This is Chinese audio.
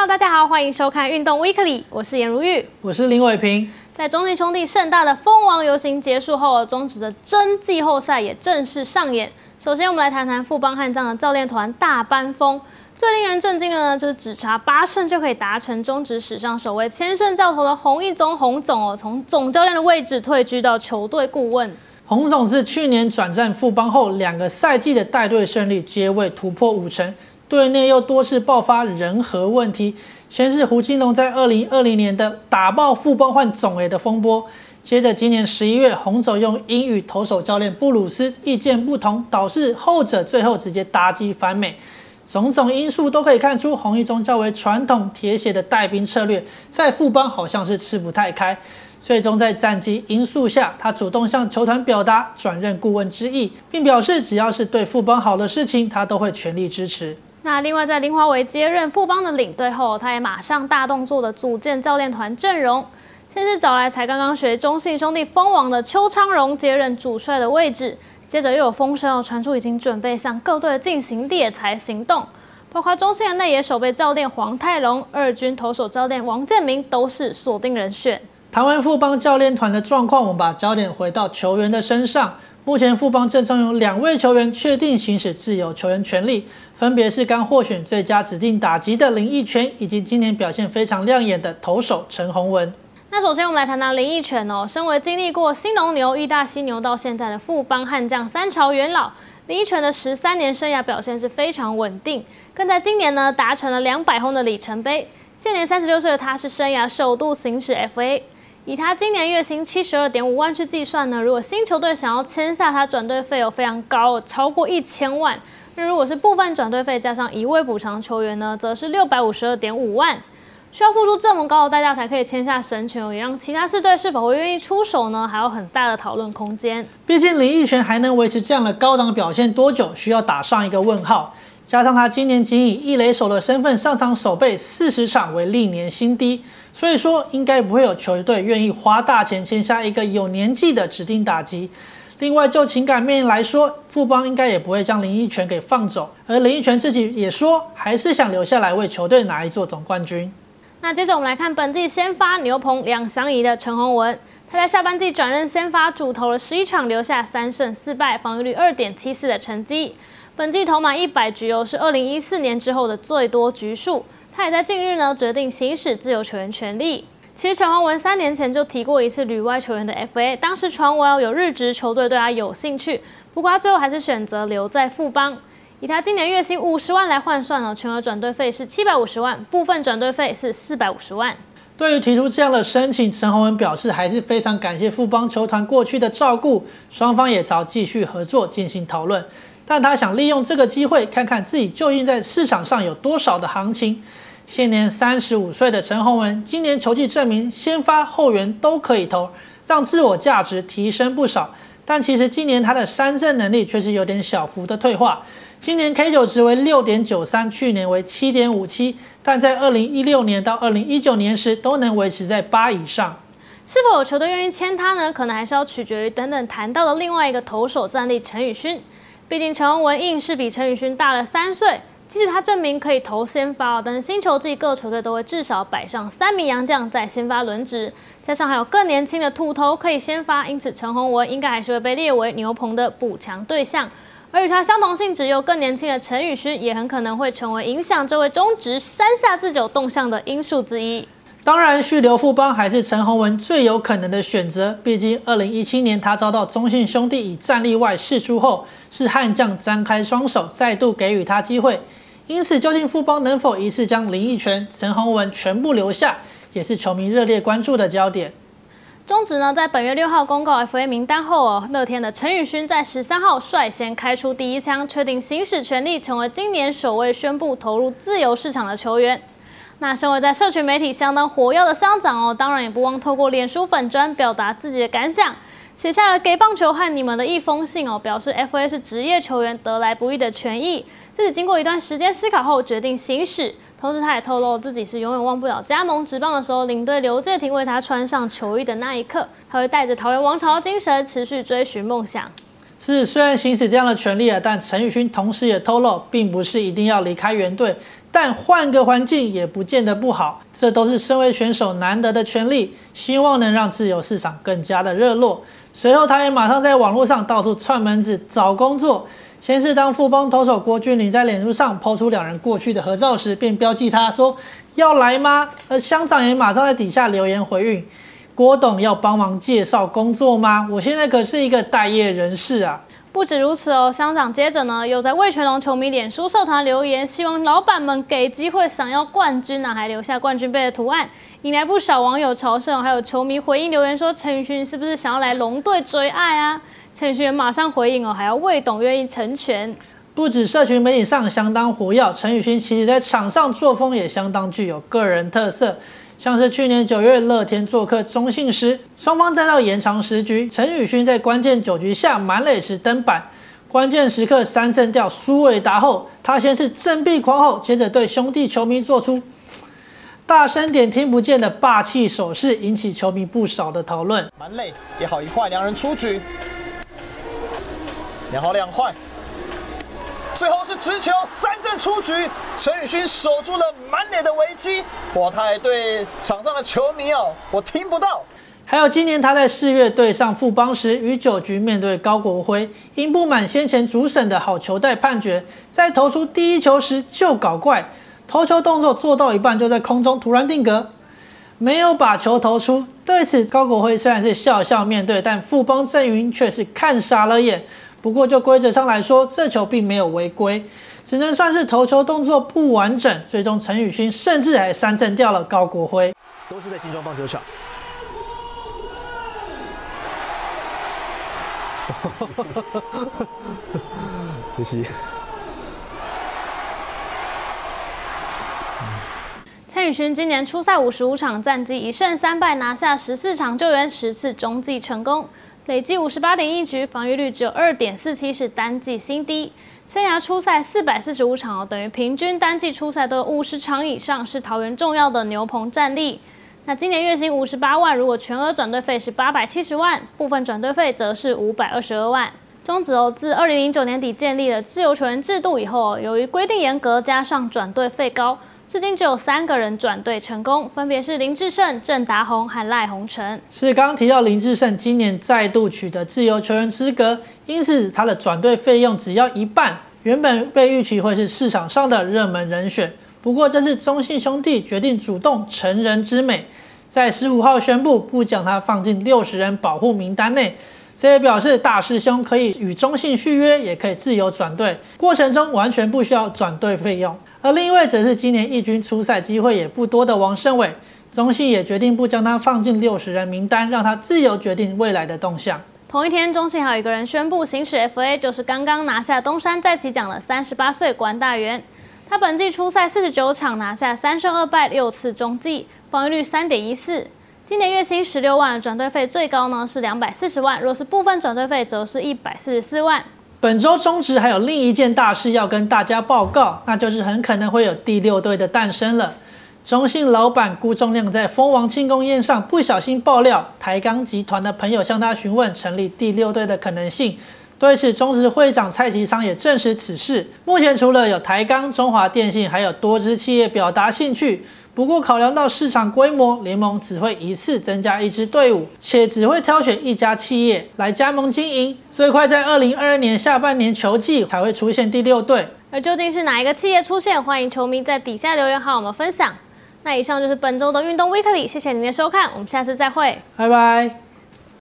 Hello，大家好，欢迎收看运动 Weekly，我是颜如玉，我是林伟平。在中信兄弟盛大的蜂王游行结束后，中职的真季后赛也正式上演。首先，我们来谈谈富邦悍将的教练团大班风。最令人震惊的呢，就是只差八胜就可以达成中职史上首位千胜教头的洪一中洪总哦，从总教练的位置退居到球队顾问。洪总自去年转战富邦后，两个赛季的带队胜利皆未突破五成，队内又多次爆发人和问题。先是胡金龙在二零二零年的打爆富邦换总 A 的风波，接着今年十一月，红手用英语投手教练布鲁斯意见不同，导致后者最后直接打击反美。种种因素都可以看出，洪一中较为传统铁血的带兵策略，在富邦好像是吃不太开。最终在战绩因素下，他主动向球团表达转任顾问之意，并表示只要是对富邦好的事情，他都会全力支持。那另外，在林华伟接任富邦的领队后，他也马上大动作的组建教练团阵容，先是找来才刚刚学中信兄弟封王的邱昌荣接任主帅的位置。接着又有风声传出，已经准备向各队进行猎才行动，包括中信的内野守备教练黄泰龙、二军投手教练王建民都是锁定人选。谈完富邦教练团的状况，我们把焦点回到球员的身上。目前富邦阵中有两位球员确定行使自由球员权利，分别是刚获选最佳指定打击的林奕泉，以及今年表现非常亮眼的投手陈宏文。那首先我们来谈谈林奕泉哦，身为经历过新农牛、义大犀牛到现在的富邦悍将三朝元老，林奕泉的十三年生涯表现是非常稳定，更在今年呢达成了两百轰的里程碑。现年三十六岁的他，是生涯首度行使 FA，以他今年月薪七十二点五万去计算呢，如果新球队想要签下他，转队费有非常高，超过一千万。那如果是部分转队费加上一位补偿球员呢，则是六百五十二点五万。需要付出这么高的代价才可以签下神权，也让其他四队是否会愿意出手呢？还有很大的讨论空间。毕竟林奕泉还能维持这样的高档表现多久，需要打上一个问号。加上他今年仅以一垒手的身份上场守备四十场为历年新低，所以说应该不会有球队愿意花大钱签下一个有年纪的指定打击。另外就情感面来说，富邦应该也不会将林奕泉给放走，而林奕泉自己也说，还是想留下来为球队拿一座总冠军。那接着我们来看本季先发牛棚两相宜的陈宏文，他在下半季转任先发主投了十一场，留下三胜四败，防御率二点七四的成绩。本季投满一百局哦，是二零一四年之后的最多局数。他也在近日呢决定行使自由球员权利。其实陈宏文三年前就提过一次旅外球员的 FA，当时传闻有日职球队对他有兴趣，不过他最后还是选择留在富邦。以他今年月薪五十万来换算呢，全额转队费是七百五十万，部分转队费是四百五十万。对于提出这样的申请，陈宏文表示还是非常感谢富邦球团过去的照顾，双方也朝继续合作进行讨论。但他想利用这个机会，看看自己究竟在市场上有多少的行情。现年三十五岁的陈宏文，今年球季证明先发后援都可以投，让自我价值提升不少。但其实今年他的三振能力却是有点小幅的退化。今年 K 九值为六点九三，去年为七点五七，但在二零一六年到二零一九年时都能维持在八以上。是否有球队愿意签他呢？可能还是要取决于等等谈到的另外一个投手战力陈宇勋。毕竟陈宏文硬是比陈宇勋大了三岁，即使他证明可以投先发，但是新球季各球队都会至少摆上三名洋将在先发轮值，加上还有更年轻的土头可以先发，因此陈宏文应该还是会被列为牛棚的补强对象。而与他相同性质又更年轻的陈宇勋，也很可能会成为影响这位中职山下自久动向的因素之一。当然，续留富邦还是陈宏文最有可能的选择。毕竟，二零一七年他遭到中信兄弟以战力外释出后，是悍将张开双手再度给予他机会。因此，究竟富邦能否一次将林奕泉、陈宏文全部留下，也是球迷热烈关注的焦点。中职呢，在本月六号公告 FA 名单后哦，乐天的陈宇勋在十三号率先开出第一枪，确定行使权利，成为今年首位宣布投入自由市场的球员。那身为在社群媒体相当活跃的乡长哦，当然也不忘透过脸书粉砖表达自己的感想，写下了给棒球和你们的一封信哦，表示 FA 是职业球员得来不易的权益，自己经过一段时间思考后决定行使。同时，他也透露自己是永远忘不了加盟职棒的时候，领队刘介廷为他穿上球衣的那一刻。他会带着桃园王朝的精神，持续追寻梦想。是，虽然行使这样的权利啊，但陈宇勋同时也透露，并不是一定要离开原队。但换个环境也不见得不好，这都是身为选手难得的权利。希望能让自由市场更加的热络。随后，他也马上在网络上到处串门子找工作。先是当富邦投手郭俊霖在脸书上抛出两人过去的合照时，便标记他说要来吗？而乡长也马上在底下留言回应：郭董要帮忙介绍工作吗？我现在可是一个待业人士啊。不止如此哦，乡长接着呢又在魏全龙球迷脸书社团留言，希望老板们给机会想要冠军呢，还留下冠军杯的图案，引来不少网友朝圣，还有球迷回应留言说陈宇勋是不是想要来龙队追爱啊？陈宇勋马上回应哦，还要魏董愿意成全。不止社群媒体上相当活跃，陈宇勋其实在场上作风也相当具有个人特色。像是去年九月乐天做客中信时，双方战到延长十局，陈宇勋在关键九局下满垒时登板，关键时刻三胜掉苏伟达后，他先是振臂狂吼，接着对兄弟球迷做出大声点听不见的霸气手势，引起球迷不少的讨论。满垒也好一坏，两人出局，两好两坏。最后是直球三振出局，陈宇勋守住了满脸的危机。哇，他还对场上的球迷哦，我听不到。还有今年他在四月对上富邦时，与九局面对高国辉，因不满先前主审的好球带判决，在投出第一球时就搞怪，投球动作做到一半就在空中突然定格，没有把球投出。对此，高国辉虽然是笑笑面对，但富邦阵营却是看傻了眼。不过，就规则上来说，这球并没有违规，只能算是投球动作不完整。最终，陈宇勋甚至还三振掉了高国辉。都是在新庄棒球场。可惜。陈宇勋今年初赛五十五场，战绩一胜三败，拿下十四场救援，十次中继成功。累计五十八点一局，防御率只有二点四七，是单季新低。生涯出赛四百四十五场哦，等于平均单季出赛都有五十场以上，是桃园重要的牛棚战力。那今年月薪五十八万，如果全额转队费是八百七十万，部分转队费则是五百二十二万。中职哦，自二零零九年底建立了自由球员制度以后，由于规定严格，加上转队费高。至今只有三个人转队成功，分别是林志胜、郑达宏和赖鸿成。是刚刚提到林志胜今年再度取得自由球员资格，因此他的转队费用只要一半。原本被预期会是市场上的热门人选，不过这次中信兄弟决定主动成人之美，在十五号宣布不将他放进六十人保护名单内。这也表示大师兄可以与中信续约，也可以自由转队，过程中完全不需要转队费用。而另一位则是今年义军出赛机会也不多的王胜伟，中信也决定不将他放进六十人名单，让他自由决定未来的动向。同一天，中信还有一个人宣布行使 FA，就是刚刚拿下东山再起奖的三十八岁关大元。他本季出赛四十九场，拿下三胜二败六次中继，防御率三点一四。今年月薪十六万，转队费最高呢是两百四十万，若是部分转队费，则是一百四十四万。本周中职还有另一件大事要跟大家报告，那就是很可能会有第六队的诞生了。中信老板辜仲亮在蜂王庆功宴上不小心爆料，台钢集团的朋友向他询问成立第六队的可能性。对此，中职会长蔡其昌也证实此事。目前除了有台钢、中华电信，还有多支企业表达兴趣。不过，考量到市场规模，联盟只会一次增加一支队伍，且只会挑选一家企业来加盟经营。最快在二零二二年下半年球季才会出现第六队。而究竟是哪一个企业出现？欢迎球迷在底下留言和我们分享。那以上就是本周的运动 Weekly，谢谢您的收看，我们下次再会，拜拜。